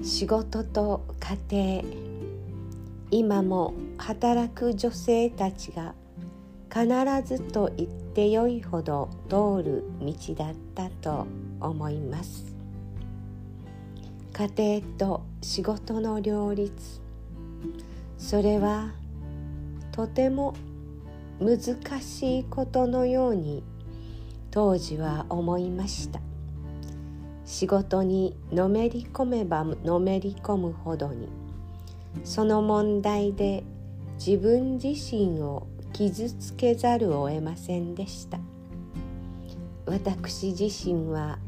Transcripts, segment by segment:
仕事と家庭。今も働く女性たちが必ずと言ってよいほど通る道だったと思います。家庭と仕事の両立。それはとても難しいことのように当時は思いました。仕事にのめり込めばのめり込むほどにその問題で自分自身を傷つけざるを得ませんでした。私自身は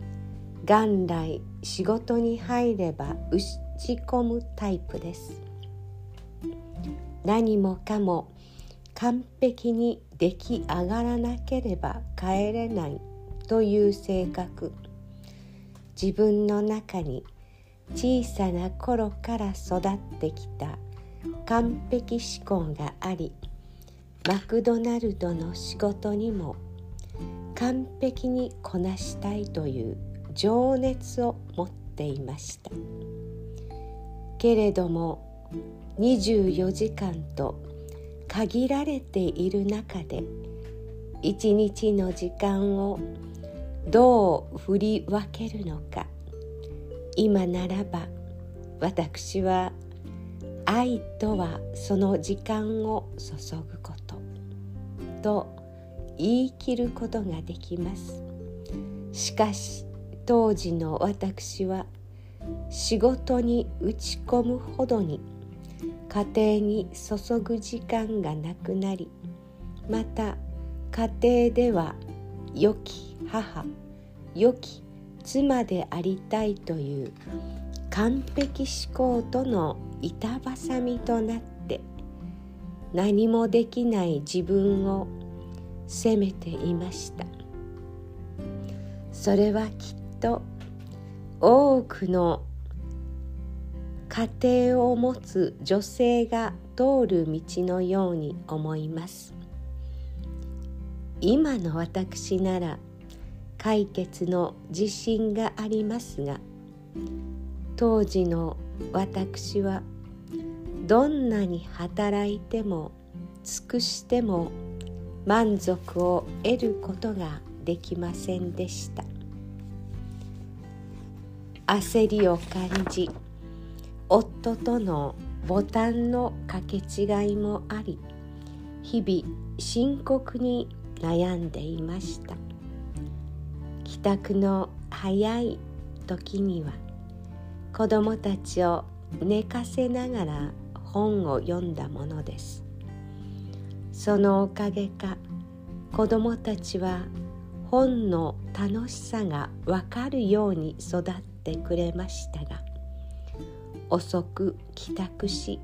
元来仕事に入れば打ち込むタイプです。何もかも完璧に出来上がらなければ帰れないという性格。自分の中に小さな頃から育ってきた完璧思考がありマクドナルドの仕事にも完璧にこなしたいという情熱を持っていました。けれども24時間と限られている中で一日の時間をどう振り分けるのか。今ならば私は愛とはその時間を注ぐこと。と言い切ることができます。しかし当時の私は仕事に打ち込むほどに家庭に注ぐ時間がなくなりまた家庭では良き母良き妻でありたいという完璧思考との板挟みとなって何もできない自分を責めていました。それはきっと多くの家庭を持つ女性が通る道のように思います。今の私なら解決の自信がありますが当時の私はどんなに働いても尽くしても満足を得ることができませんでした。焦りを感じ夫とのボタンの掛け違いもあり日々深刻に悩んでいました。帰宅の早い時には子供たちを寝かせながら本を読んだものです。そのおかげか子供たちは本の楽しさがわかるように育ってくれましたが遅く帰宅し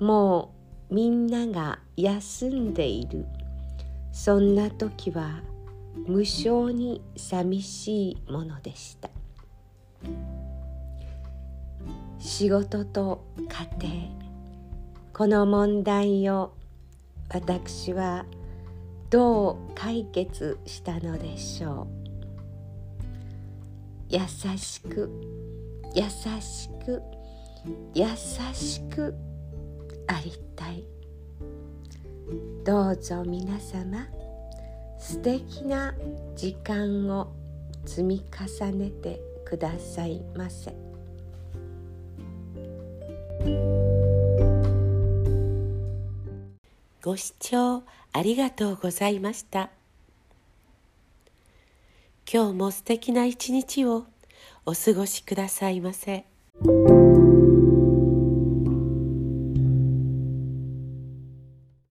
もうみんなが休んでいるそんな時は無性に寂しいものでした。仕事と家庭この問題を私はどう解決したのでしょう。優しく優しく優しくありたい。どうぞ皆様素敵な時間を積み重ねてくださいませご視聴ありがとうございました今日も素敵な一日をお過ごしくださいませ。